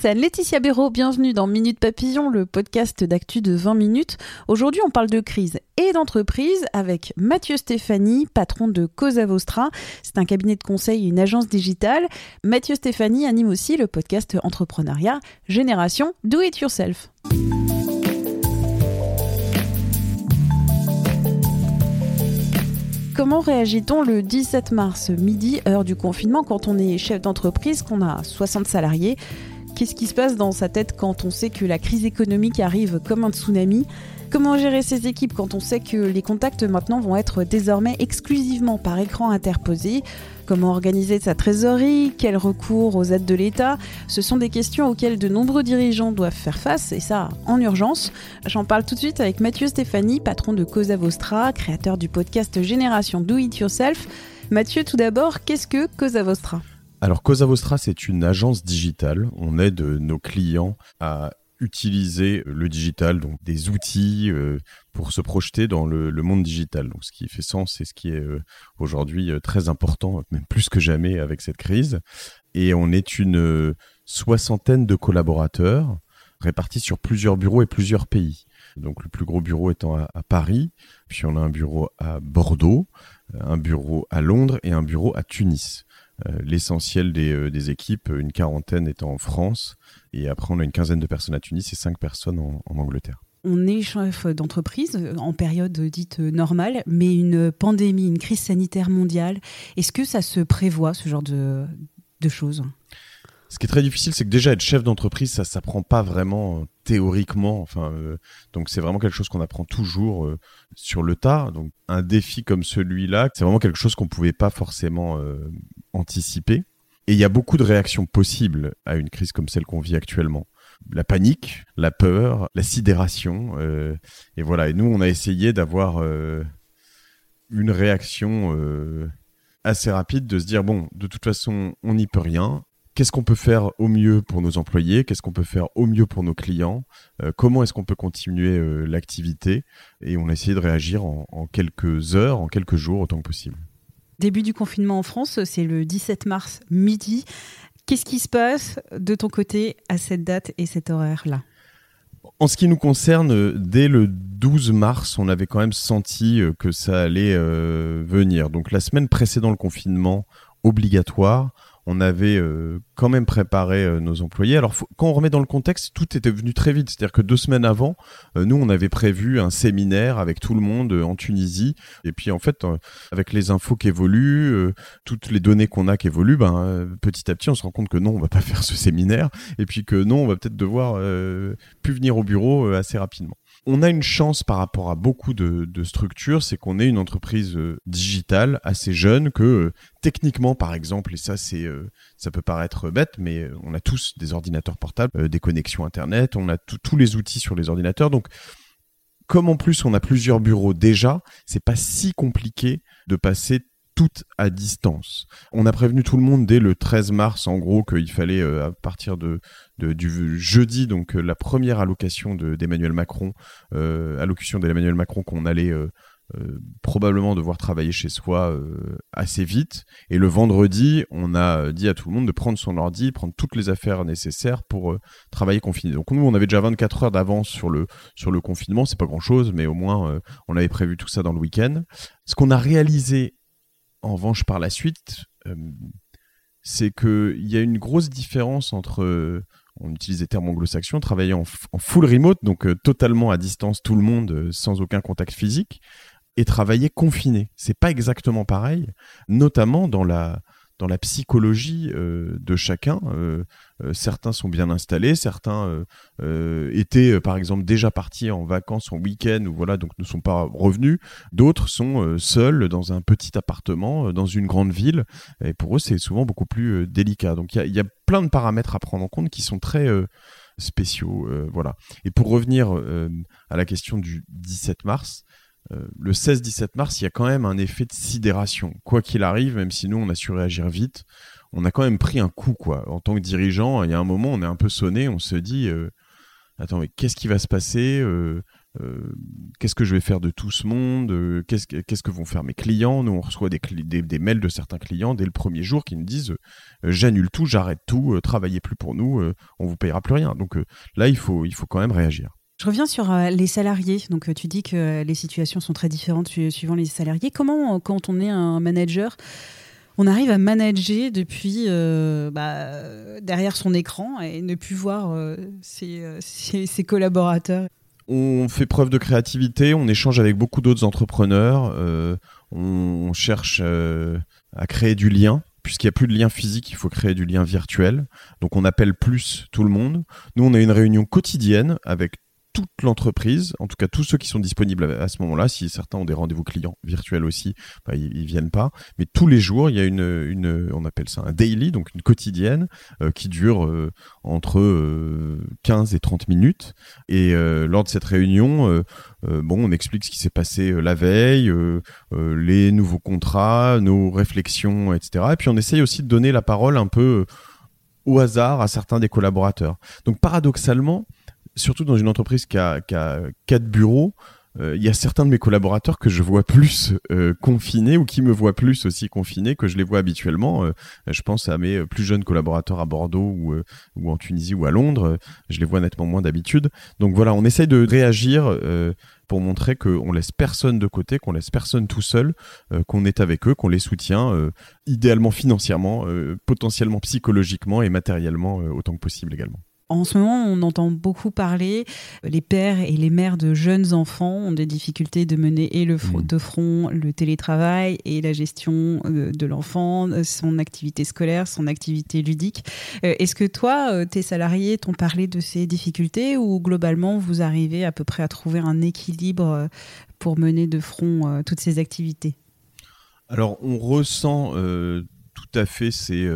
c'est Anne-Laetitia Béraud. Bienvenue dans Minute Papillon, le podcast d'actu de 20 minutes. Aujourd'hui, on parle de crise et d'entreprise avec Mathieu Stéphanie, patron de Cosa Vostra. C'est un cabinet de conseil et une agence digitale. Mathieu Stéphanie anime aussi le podcast entrepreneuriat Génération Do It Yourself. Comment réagit-on le 17 mars midi, heure du confinement, quand on est chef d'entreprise, qu'on a 60 salariés? Qu'est-ce qui se passe dans sa tête quand on sait que la crise économique arrive comme un tsunami? Comment gérer ses équipes quand on sait que les contacts maintenant vont être désormais exclusivement par écran interposé? Comment organiser sa trésorerie? Quel recours aux aides de l'État? Ce sont des questions auxquelles de nombreux dirigeants doivent faire face, et ça en urgence. J'en parle tout de suite avec Mathieu Stéphanie, patron de Cosa Vostra, créateur du podcast Génération Do It Yourself. Mathieu, tout d'abord, qu'est-ce que Cosa Vostra? Alors Cosa Vostra, c'est une agence digitale. On aide nos clients à utiliser le digital, donc des outils euh, pour se projeter dans le, monde digital. Donc, ce qui fait sens et ce qui est euh, aujourd'hui euh, très important, même plus que jamais avec cette crise. Et on est une soixantaine de collaborateurs répartis sur plusieurs bureaux et plusieurs pays. Donc, le plus gros bureau étant à Paris, puis on a un bureau à Bordeaux, un bureau à Londres et un bureau à Tunis. Euh, l'essentiel euh, des, équipes, une quarantaine étant en France, et après on a une quinzaine de personnes à Tunis et cinq personnes en, Angleterre. On est chef d'entreprise en période dite normale, mais une pandémie, une crise sanitaire mondiale, est-ce que ça se prévoit, ce genre de choses? Ce qui est très difficile, c'est que déjà être chef d'entreprise, ça s'apprend pas vraiment euh, théoriquement. Enfin, euh, donc c'est vraiment quelque chose qu'on apprend toujours euh, sur le tas. Donc un défi comme celui-là, c'est vraiment quelque chose qu'on pouvait pas forcément anticiper. Et il y a beaucoup de réactions possibles à une crise comme celle qu'on vit actuellement. La panique, la peur, la sidération. et voilà. Et nous, on a essayé d'avoir une réaction assez rapide, de se dire bon, de toute façon, on n'y peut rien qu'est-ce qu'on peut faire au mieux pour nos employés, qu'est-ce qu'on peut faire au mieux pour nos clients, euh, comment est-ce qu'on peut continuer euh, l'activité? Et on a essayé de réagir en, quelques heures, en quelques jours, autant que possible. Début du confinement en France, c'est le 17 mars midi. Qu'est-ce qui se passe de ton côté à cette date et cet horaire-là? En ce qui nous concerne, dès le 12 mars, on avait quand même senti euh, que ça allait venir. Donc la semaine précédant le confinement obligatoire, on avait euh, quand même préparé euh, nos employés. Alors quand on remet dans le contexte, tout était venu très vite. C'est-à-dire que deux semaines avant, euh, nous on avait prévu un séminaire avec tout le monde en Tunisie. Et puis en fait, avec les infos qui évoluent, toutes les données qu'on a qui évoluent, ben petit à petit on se rend compte que non, on va pas faire ce séminaire. Et puis que non, on va peut-être devoir plus venir au bureau assez rapidement on a une chance par rapport à beaucoup de, structures, c'est qu'on est une entreprise euh, digitale assez jeune que euh, techniquement, par exemple, et ça c'est euh, ça peut paraître bête, mais on a tous des ordinateurs portables, des connexions internet, on a tous les outils sur les ordinateurs, donc comme en plus on a plusieurs bureaux déjà, c'est pas si compliqué de passer tout à distance. On a prévenu tout le monde dès le 13 mars, en gros, qu'il fallait, à partir de, du jeudi, donc euh, la première allocation d'Emmanuel Macron, euh, allocution d'Emmanuel Macron qu'on allait euh, probablement devoir travailler chez soi assez vite. Et le vendredi, on a dit à tout le monde de prendre son ordi, prendre toutes les affaires nécessaires pour travailler confiné. Donc nous, on avait déjà 24 heures d'avance sur le, sur le confinement, c'est pas grand-chose, mais au moins on avait prévu tout ça dans le week-end. Ce qu'on a réalisé en revanche par la suite, c'est qu'il y a une grosse différence entre on utilise des termes anglo-saxons, travailler en, full remote, donc euh, totalement à distance, tout le monde, euh, sans aucun contact physique, et travailler confiné. C'est pas exactement pareil, notamment dans la, dans la psychologie de chacun. certains sont bien installés, certains étaient par exemple déjà partis en vacances en week-end ou voilà donc ne sont pas revenus. D'autres sont seuls dans un petit appartement dans une grande ville et pour eux c'est souvent beaucoup plus délicat. Donc il y a, y a, plein de paramètres à prendre en compte qui sont très spéciaux. voilà. Et pour revenir à la question du 17 mars, euh, le 16-17 mars, il y a quand même un effet de sidération. Quoi qu'il arrive, même si nous, on a su réagir vite, on a quand même pris un coup, quoi. En tant que dirigeant, il y a un moment, on est un peu sonné, on se dit, euh, attends, mais qu'est-ce qui va se passer euh, Qu'est-ce que je vais faire de tout ce monde qu'est-ce, que vont faire mes clients? Nous, on reçoit des, mails de certains clients dès le premier jour qui nous disent, j'annule tout, j'arrête tout, travaillez plus pour nous, on vous payera plus rien. Donc là, il il faut quand même réagir. Je reviens sur euh, les salariés. Donc, euh, tu dis que les situations sont très différentes suivant les salariés. Comment, euh, quand on est un manager, on arrive à manager depuis bah, derrière son écran et ne plus voir ses, collaborateurs? On fait preuve de créativité, on échange avec beaucoup d'autres entrepreneurs, on, cherche à créer du lien puisqu'il n'y a plus de lien physique, il faut créer du lien virtuel. Donc on appelle plus tout le monde. Nous, on a une réunion quotidienne avec toute l'entreprise, en tout cas tous ceux qui sont disponibles à, ce moment-là. Si certains ont des rendez-vous clients virtuels aussi, bah, ils, viennent pas. Mais tous les jours, il y a une, une on appelle ça un daily, donc une quotidienne euh, qui dure euh, entre 15 euh, et 30 minutes. Et lors de cette réunion, bon, on explique ce qui s'est passé la veille, les nouveaux contrats, nos réflexions, etc. Et puis on essaye aussi de donner la parole un peu au hasard à certains des collaborateurs. Donc paradoxalement, surtout dans une entreprise qui a, quatre bureaux, euh, il y a certains de mes collaborateurs que je vois plus euh, confinés ou qui me voient plus aussi confinés que je les vois habituellement. Euh, je pense à mes plus jeunes collaborateurs à Bordeaux ou, ou en Tunisie ou à Londres. je les vois nettement moins d'habitude. Donc voilà, on essaye de réagir pour montrer qu'on laisse personne de côté, qu'on laisse personne tout seul, qu'on est avec eux, qu'on les soutient, idéalement financièrement, potentiellement psychologiquement et matériellement autant que possible également. En ce moment, on entend beaucoup parler, les pères et les mères de jeunes enfants ont des difficultés de mener et le front, de front le télétravail et la gestion euh, de l'enfant, son activité scolaire, son activité ludique. Euh, est-ce que toi, euh, tes salariés t'ont parlé de ces difficultés ou globalement, vous arrivez à peu près à trouver un équilibre pour mener de front toutes ces activités? Alors, on ressent à fait ces,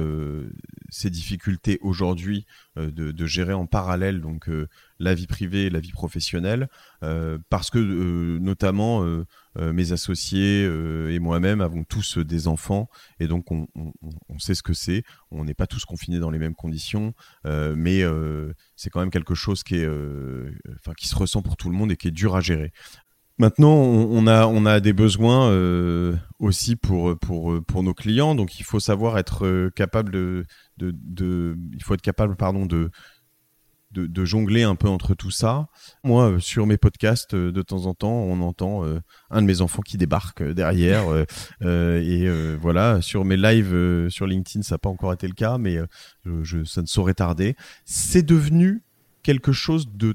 ces difficultés aujourd'hui euh, de, gérer en parallèle donc euh, la vie privée et la vie professionnelle euh, parce que notamment mes associés et moi-même avons tous des enfants et donc on, sait ce que c'est. On n'est pas tous confinés dans les mêmes conditions mais c'est quand même quelque chose qui est qui se ressent pour tout le monde et qui est dur à gérer Maintenant, on a, on a des besoins euh, aussi pour, pour, pour nos clients, donc il faut savoir être euh, capable de, de, il faut être capable, pardon, de, de, jongler un peu entre tout ça. Moi, euh, sur mes podcasts, de temps en temps, on entend un de mes enfants qui débarque derrière, et voilà. Sur mes lives sur LinkedIn, ça n'a pas encore été le cas, mais je, ça ne saurait tarder. C'est devenu quelque chose de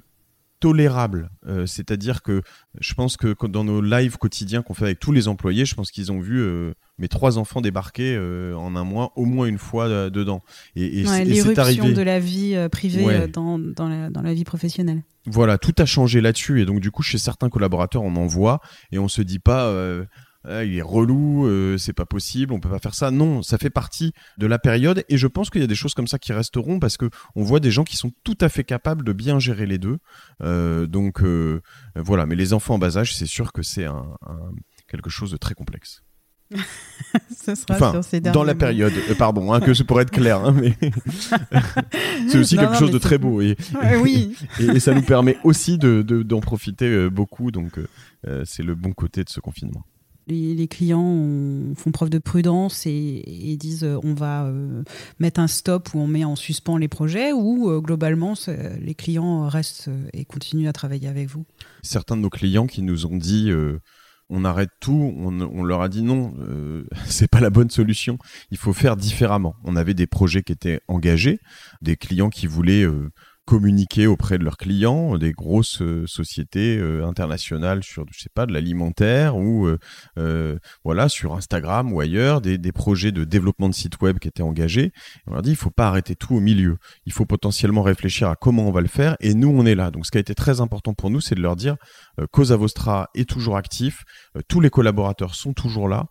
tolérable. Euh, c'est-à-dire que je pense que dans nos lives quotidiens qu'on fait avec tous les employés, je pense qu'ils ont vu euh, mes trois enfants débarquer euh, en un mois au moins une fois dedans. Et, et, c'est arrivé. de la vie privée dans, dans, la, dans, la, vie professionnelle. Voilà, tout a changé là-dessus. Et donc du coup, chez certains collaborateurs, on en voit et on se dit pas ah, il est relou, euh, c'est pas possible, on peut pas faire ça. Non, ça fait partie de la période et je pense qu'il y a des choses comme ça qui resteront parce que on voit des gens qui sont tout à fait capables de bien gérer les deux. Euh, donc euh, voilà, mais les enfants en bas âge, c'est sûr que c'est un, quelque chose de très complexe. Ce sera sur dans la période, pardon, hein, que je pourrais être clair, hein, mais c'est aussi quelque chose de très beau et, oui. et, ça nous permet aussi d'en de, d'en profiter beaucoup, donc c'est le bon côté de ce confinement les, clients font preuve de prudence et, disent euh, on va euh, mettre un stop ou on met en suspens les projets ou euh, globalement les clients restent et continuent à travailler avec vous Certains de nos clients qui nous ont dit on arrête tout, on, leur a dit non, c'est pas la bonne solution, il faut faire différemment. On avait des projets qui étaient engagés, des clients qui voulaient communiquer auprès de leurs clients, des grosses sociétés internationales sur, je sais pas, de l'alimentaire ou voilà sur Instagram ou ailleurs, des, des, projets de développement de sites web qui étaient engagés. on leur dit, il faut pas arrêter tout au milieu. Il faut potentiellement réfléchir à comment on va le faire. Et nous, on est là. Donc, ce qui a été très important pour nous, c'est de leur dire, Cosa Vostra est toujours actif, tous les collaborateurs sont toujours là,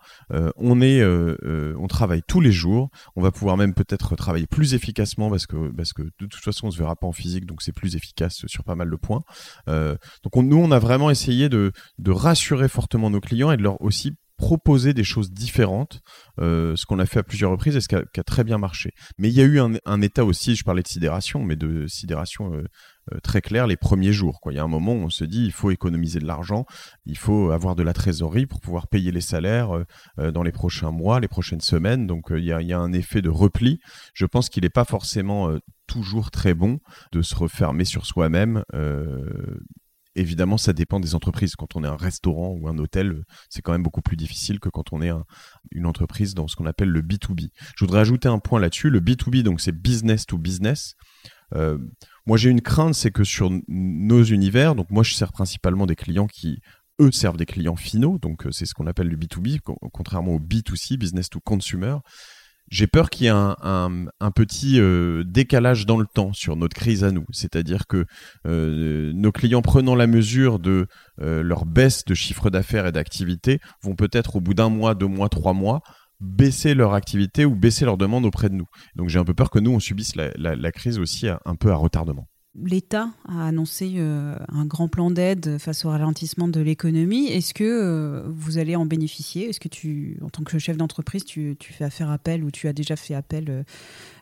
on est, on travaille tous les jours. On va pouvoir même peut-être travailler plus efficacement parce que parce que de toute façon on se verra pas en physique, donc c'est plus efficace sur pas mal de points. Euh, donc nous on a vraiment essayé de rassurer fortement nos clients et de leur aussi proposer des choses différentes, euh, ce qu'on a fait à plusieurs reprises et ce qui a, très bien marché. Mais il y a eu un, état aussi, je parlais de sidération, mais de sidération euh, euh, très clair les premiers jours. Quoi. Il y a un moment où on se dit il faut économiser de l'argent, il faut avoir de la trésorerie pour pouvoir payer les salaires dans les prochains mois, les prochaines semaines. Donc il y a un effet de repli. Je pense qu'il n'est pas forcément toujours très bon de se refermer sur soi-même. Évidemment, ça dépend des entreprises. Quand on est un restaurant ou un hôtel, c'est quand même beaucoup plus difficile que quand on est une entreprise dans ce qu'on appelle le B2B. Je voudrais ajouter un point là-dessus. Le B2B, donc c'est business to business. Euh, moi, j'ai une crainte, c'est que sur nos univers, donc moi, je sers principalement des clients qui, eux, servent des clients finaux, donc euh, c'est ce qu'on appelle le B2B, contrairement au B2C, business to consumer. J'ai peur qu'il y ait un, petit euh, décalage dans le temps sur notre crise à nous. C'est-à-dire que nos clients prenant la mesure de leur baisse de chiffre d'affaires et d'activité vont peut-être au bout d'un mois, deux mois, trois mois baisser leur activité ou baisser leur demande auprès de nous. Donc j'ai un peu peur que nous, on subisse la, crise aussi un peu à retardement. L'État a annoncé euh, un grand plan d'aide face au ralentissement de l'économie. Est-ce que euh, vous allez en bénéficier? Est-ce que tu, en tant que chef d'entreprise, tu, fais appel ou tu as déjà fait appel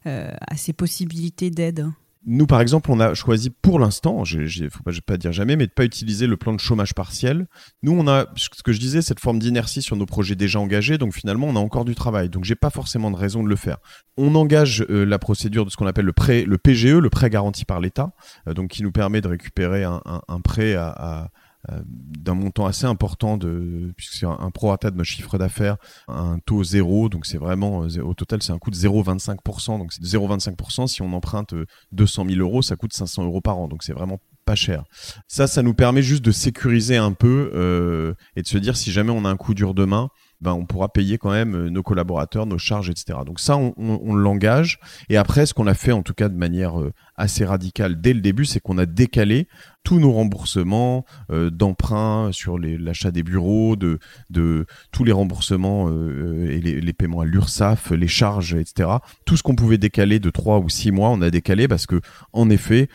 euh, à ces possibilités d'aide? Nous, par exemple, on a choisi pour l'instant, je ne faut pas, dire jamais, mais de pas utiliser le plan de chômage partiel. Nous, on a, ce que je disais, cette forme d'inertie sur nos projets déjà engagés, donc finalement, on a encore du travail. Donc, j'ai pas forcément de raison de le faire. On engage euh, la procédure de ce qu'on appelle le prêt, PGE, le prêt garanti par l'État, euh, donc qui nous permet de récupérer un, prêt à, d'un montant assez important de puisque c'est un, un prorata de notre chiffre d'affaires, un taux zéro, donc c'est vraiment euh, au total c'est un coût de 0,25%, donc c'est 0,25%. Si on emprunte 200 euh, 000 euros, ça coûte 500 euros par an, donc c'est vraiment pas cher. Ça, ça nous permet juste de sécuriser un peu euh, et de se dire si jamais on a un coup dur demain, ben, on pourra payer quand même euh, nos collaborateurs, nos charges, etc. Donc ça, on, l'engage. Et après, ce qu'on a fait, en tout cas de manière euh, assez radicale dès le début, c'est qu'on a décalé tous nos remboursements euh, d'emprunts sur l'achat des bureaux, tous les remboursements et les, les, paiements à l'URSSAF, les charges, etc. Tout ce qu'on pouvait décaler de trois ou six mois, on a décalé parce que, en effet,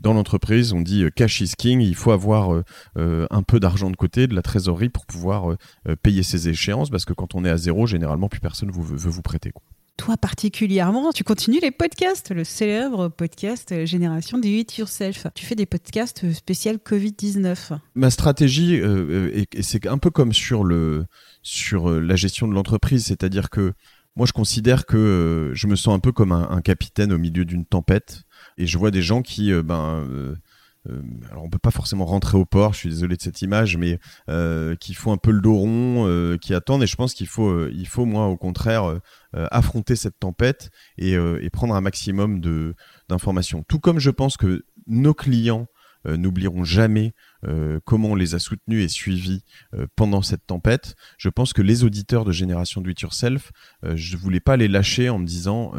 dans l'entreprise, on dit euh, cash is king, il faut avoir euh, euh, un peu d'argent de côté, de la trésorerie pour pouvoir payer ses échéances, parce que quand on est à zéro, généralement, plus personne vous, veut vous prêter. Toi particulièrement, tu continues les podcasts, le célèbre podcast Génération 18 Yourself. Tu fais des podcasts spéciaux Covid-19. Ma stratégie, c'est un peu comme sur, le, sur la gestion de l'entreprise, c'est-à-dire que moi je considère que je me sens un peu comme un capitaine au milieu d'une tempête et je vois des gens qui, euh, ben, euh, euh, alors on peut pas forcément rentrer au port, je suis désolé de cette image, mais qui font un peu le dos rond, qui attendent. Et je pense qu'il faut, il faut moi au contraire affronter cette tempête et, prendre un maximum de d'informations. Tout comme je pense que nos clients n'oublieront jamais comment on les a soutenus et suivis pendant cette tempête. Je pense que les auditeurs de Génération Do It Yourself, je voulais pas les lâcher en me disant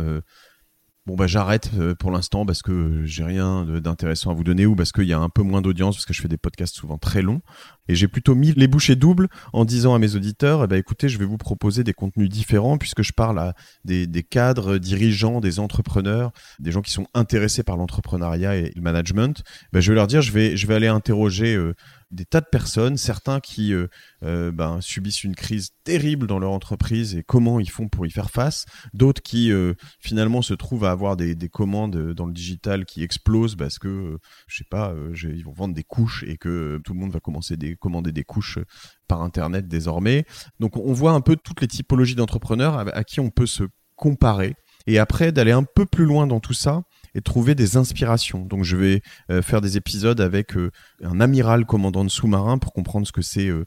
bon bah j'arrête euh, pour l'instant parce que j'ai rien d'intéressant à vous donner ou parce qu'il y a un peu moins d'audience parce que je fais des podcasts souvent très longs. Et j'ai plutôt mis les bouchées doubles en disant à mes auditeurs eh ben écoutez je vais vous proposer des contenus différents puisque je parle à des, cadres dirigeants des entrepreneurs des gens qui sont intéressés par l'entrepreneuriat et le management. Ben, je vais leur dire je vais je vais aller interroger euh, des tas de personnes, certains qui euh, euh, ben, subissent une crise terrible dans leur entreprise et comment ils font pour y faire face, d'autres qui euh, finalement se trouvent à avoir des, des, commandes dans le digital qui explosent parce que, je sais pas, ils vont vendre des couches et que tout le monde va commencer à commander des couches par Internet désormais. Donc on voit un peu toutes les typologies d'entrepreneurs à qui on peut se comparer et après d'aller un peu plus loin dans tout ça et trouver des inspirations. Donc je vais euh, faire des épisodes avec euh, un amiral commandant de sous-marin pour comprendre ce que c'est euh,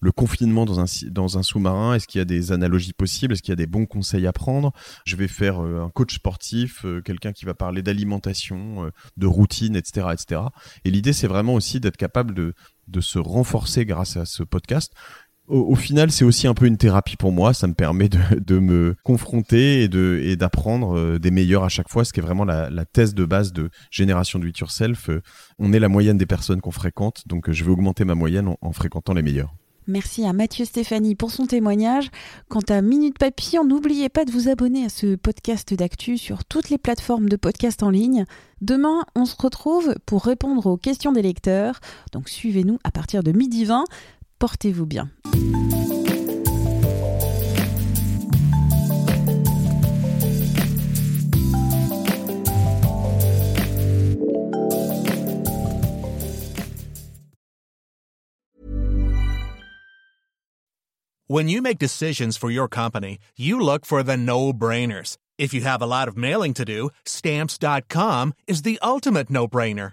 le confinement dans un, dans un sous-marin. Est-ce qu'il y a des analogies possibles? Est-ce qu'il y a des bons conseils à prendre? Je vais faire un coach sportif, quelqu'un qui va parler d'alimentation, de routine, etc. etc. Et l'idée, c'est vraiment aussi d'être capable de, de se renforcer grâce à ce podcast au, final, c'est aussi un peu une thérapie pour moi. Ça me permet de, me confronter et de d'apprendre euh, des meilleurs à chaque fois, ce qui est vraiment la, thèse de base de Génération Do It Yourself. Euh, on est la moyenne des personnes qu'on fréquente, donc euh, je vais augmenter ma moyenne en, fréquentant les meilleurs. Merci à Mathieu Stéphanie pour son témoignage. Quant à Minute Papillon, n'oubliez pas de vous abonner à ce podcast d'actu sur toutes les plateformes de podcast en ligne. Demain, on se retrouve pour répondre aux questions des lecteurs. Donc suivez-nous à partir de midi 20. Portez-vous bien. When you make decisions for your company, you look for the no-brainers. If you have a lot of mailing to do, stamps.com is the ultimate no-brainer.